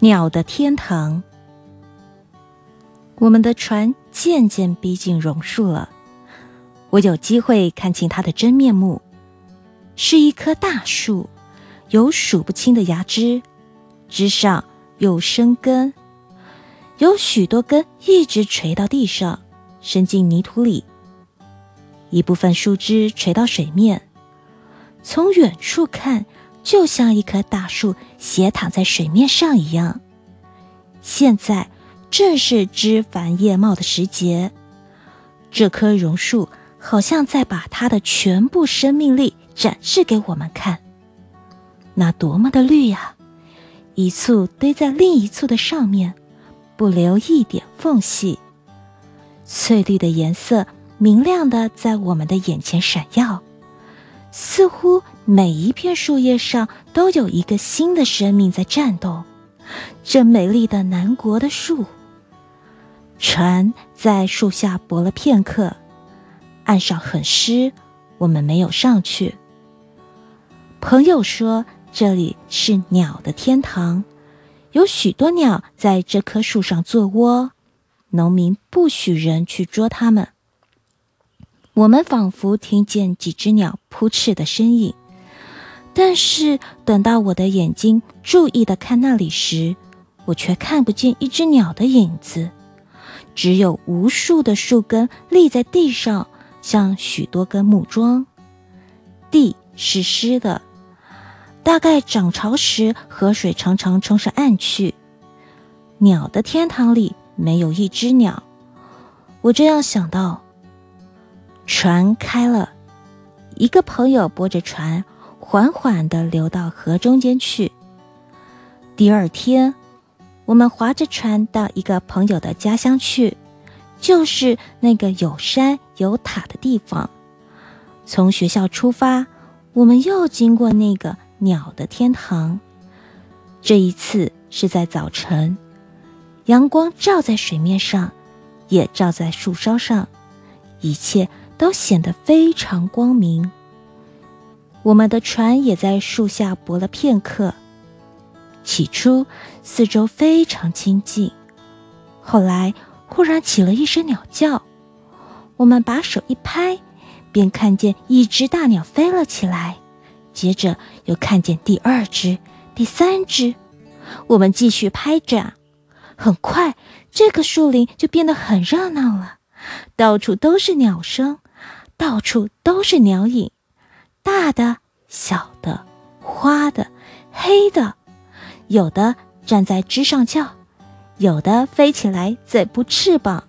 鸟的天堂。我们的船渐渐逼近榕树了，我有机会看清它的真面目，是一棵大树，有数不清的芽枝，枝上有生根，有许多根一直垂到地上，伸进泥土里。一部分树枝垂到水面，从远处看。就像一棵大树斜躺在水面上一样。现在正是枝繁叶茂的时节，这棵榕树好像在把它的全部生命力展示给我们看。那多么的绿呀！一簇堆在另一簇的上面，不留一点缝隙。翠绿的颜色明亮的在我们的眼前闪耀。似乎每一片树叶上都有一个新的生命在颤动，这美丽的南国的树。船在树下泊了片刻，岸上很湿，我们没有上去。朋友说这里是鸟的天堂，有许多鸟在这棵树上做窝，农民不许人去捉它们。我们仿佛听见几只鸟扑翅的声音，但是等到我的眼睛注意的看那里时，我却看不见一只鸟的影子，只有无数的树根立在地上，像许多根木桩。地是湿的，大概涨潮时河水常常冲上岸去。鸟的天堂里没有一只鸟，我这样想到。船开了，一个朋友拨着船，缓缓地流到河中间去。第二天，我们划着船到一个朋友的家乡去，就是那个有山有塔的地方。从学校出发，我们又经过那个鸟的天堂。这一次是在早晨，阳光照在水面上，也照在树梢上，一切。都显得非常光明。我们的船也在树下泊了片刻。起初，四周非常清静，后来忽然起了一声鸟叫。我们把手一拍，便看见一只大鸟飞了起来，接着又看见第二只、第三只。我们继续拍着，很快，这个树林就变得很热闹了，到处都是鸟声。到处都是鸟影，大的、小的、花的、黑的，有的站在枝上叫，有的飞起来，嘴不翅膀。